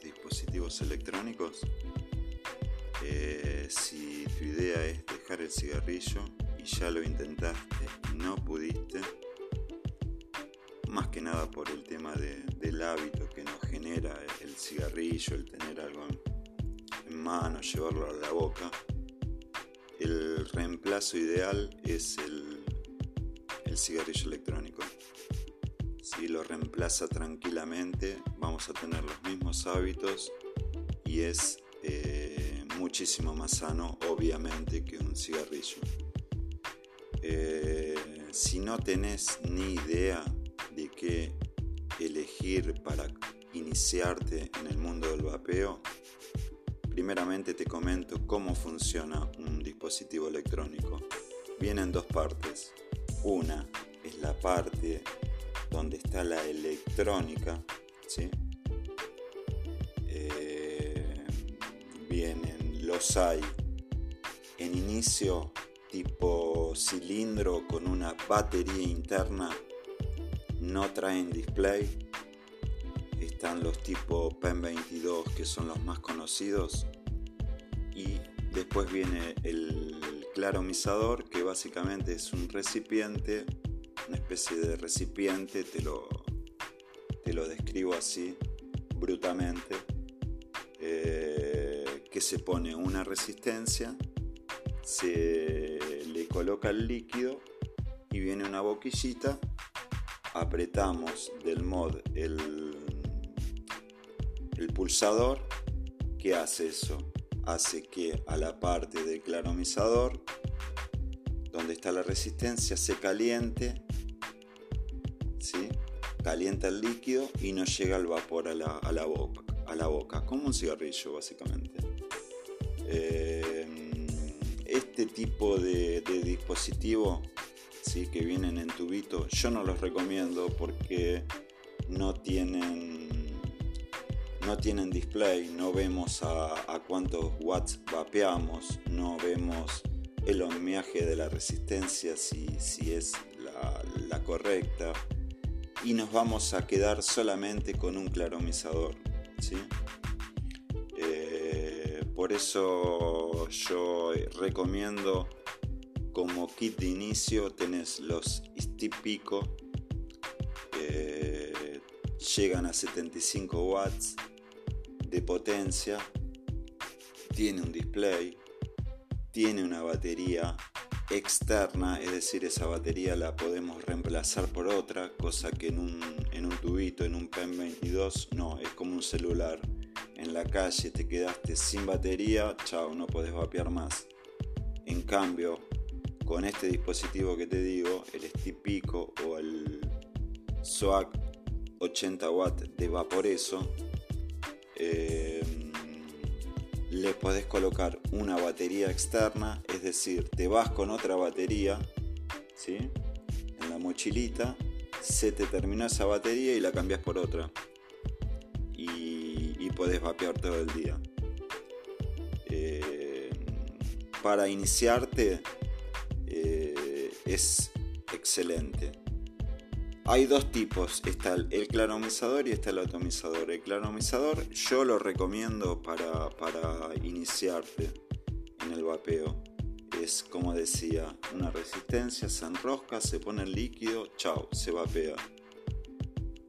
cigarrillos electrónicos? Eh, si tu idea es dejar el cigarrillo y ya lo intentaste y no pudiste, más que nada por el tema del hábito que nos genera el cigarrillo, el tener algo en mano, llevarlo a la boca, el reemplazo ideal es el, el cigarrillo electrónico. Si lo reemplaza tranquilamente, vamos a tener los mismos hábitos y es eh, muchísimo más sano, obviamente, que un cigarrillo. Eh, si no tenés ni idea de qué elegir para iniciarte en el mundo del vapeo, primeramente te comento cómo funciona un dispositivo electrónico. Viene en dos partes. Una es la parte donde está la electrónica, ¿sí? Eh, vienen, los hay en inicio tipo cilindro con una batería interna, no traen display. Están los tipo PEN 22 que son los más conocidos y después viene el claromizador que básicamente es un recipiente, una especie de recipiente, te lo, te lo describo así brutamente, eh, que se pone una resistencia se le coloca el líquido y viene una boquillita, apretamos del mod el, el pulsador, ¿qué hace eso? Hace que a la parte del claromizador, donde está la resistencia, se caliente, ¿sí? calienta el líquido y no llega el vapor a la, boca, a la boca, como un cigarrillo básicamente. Eh, este tipo de, dispositivo ¿sí? que vienen en tubito, yo no los recomiendo porque no tienen, no tienen display, no vemos a, cuántos watts vapeamos, no vemos el ohmiaje de la resistencia si, si es la, correcta y nos vamos a quedar solamente con un claromizador. ¿sí? Por eso yo recomiendo como kit de inicio tenés los Pico, eh, llegan a 75 watts de potencia, tiene un display, tiene una batería externa, es decir, esa batería la podemos reemplazar por otra, cosa que en un, en un tubito, en un PEN 22, no, es como un celular en la calle te quedaste sin batería, chao, no puedes vapear más. En cambio, con este dispositivo que te digo, el Stipico o el SWAG 80 watt de Vaporeso, eh, le podés colocar una batería externa, es decir, te vas con otra batería, ¿sí? En la mochilita, se te terminó esa batería y la cambias por otra puedes vapear todo el día. Eh, para iniciarte eh, es excelente. Hay dos tipos, está el claromizador y está el atomizador. El claromizador yo lo recomiendo para, para iniciarte en el vapeo. Es como decía, una resistencia, se enrosca, se pone el líquido, chao, se vapea.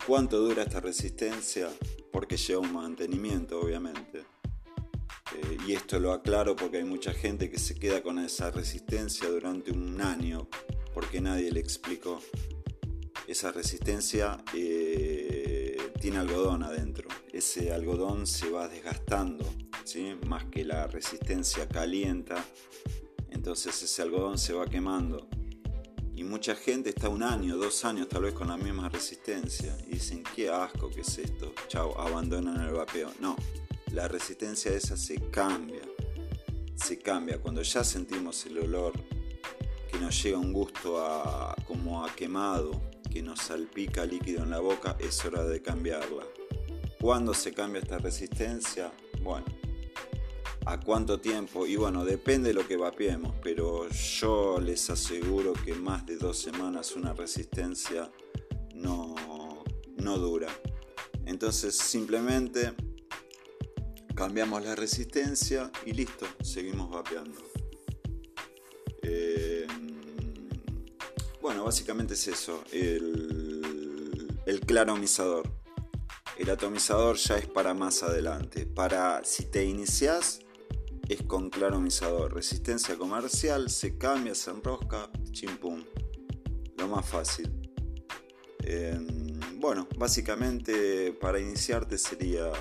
¿Cuánto dura esta resistencia? porque lleva un mantenimiento, obviamente. Eh, y esto lo aclaro porque hay mucha gente que se queda con esa resistencia durante un año porque nadie le explicó. Esa resistencia eh, tiene algodón adentro. Ese algodón se va desgastando, más que la resistencia calienta. Entonces ese algodón se va quemando y mucha gente está un año, dos años tal vez con la misma resistencia. Y dicen, qué asco que es esto. Chao, abandonan el vapeo. No, la resistencia esa se cambia. Se cambia. Cuando ya sentimos el olor, que nos llega un gusto a, como a quemado, que nos salpica líquido en la boca, es hora de cambiarla. ¿Cuándo se cambia esta resistencia? Bueno, a cuánto tiempo, y bueno, depende de lo que vapeemos, pero yo les aseguro que más de dos semanas una resistencia no, no dura. Entonces simplemente cambiamos la resistencia y listo, seguimos vapeando. Eh, bueno, básicamente es eso, el, el claromizador. El atomizador ya es para más adelante. Para si te inicias es con claromizador. Resistencia comercial, se cambia, se enrosca, chimpum. Lo más fácil. Em, bueno, básicamente para iniciarte sería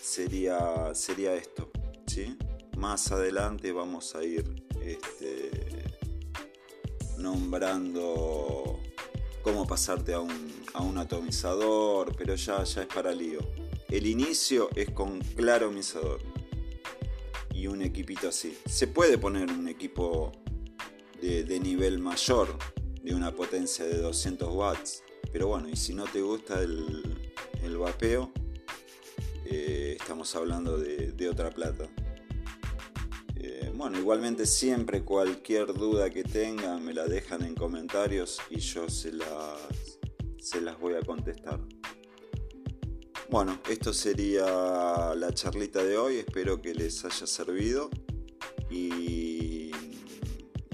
sería sería esto, ¿sí? Más adelante vamos a ir este, nombrando cómo pasarte a un, a un atomizador, pero ya, ya es para lío. El inicio es con claromizador y un equipito así. Se puede poner un equipo de, nivel mayor, de una potencia de 200 watts, pero bueno, y si no te gusta el, el vapeo, eh, estamos hablando de, otra plata. Eh, bueno, igualmente siempre cualquier duda que tengan me la dejan en comentarios y yo se las, se las voy a contestar. Bueno, esto sería la charlita de hoy, espero que les haya servido y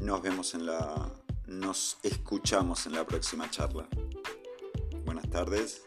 nos vemos en la nos escuchamos en la próxima charla. Buenas tardes.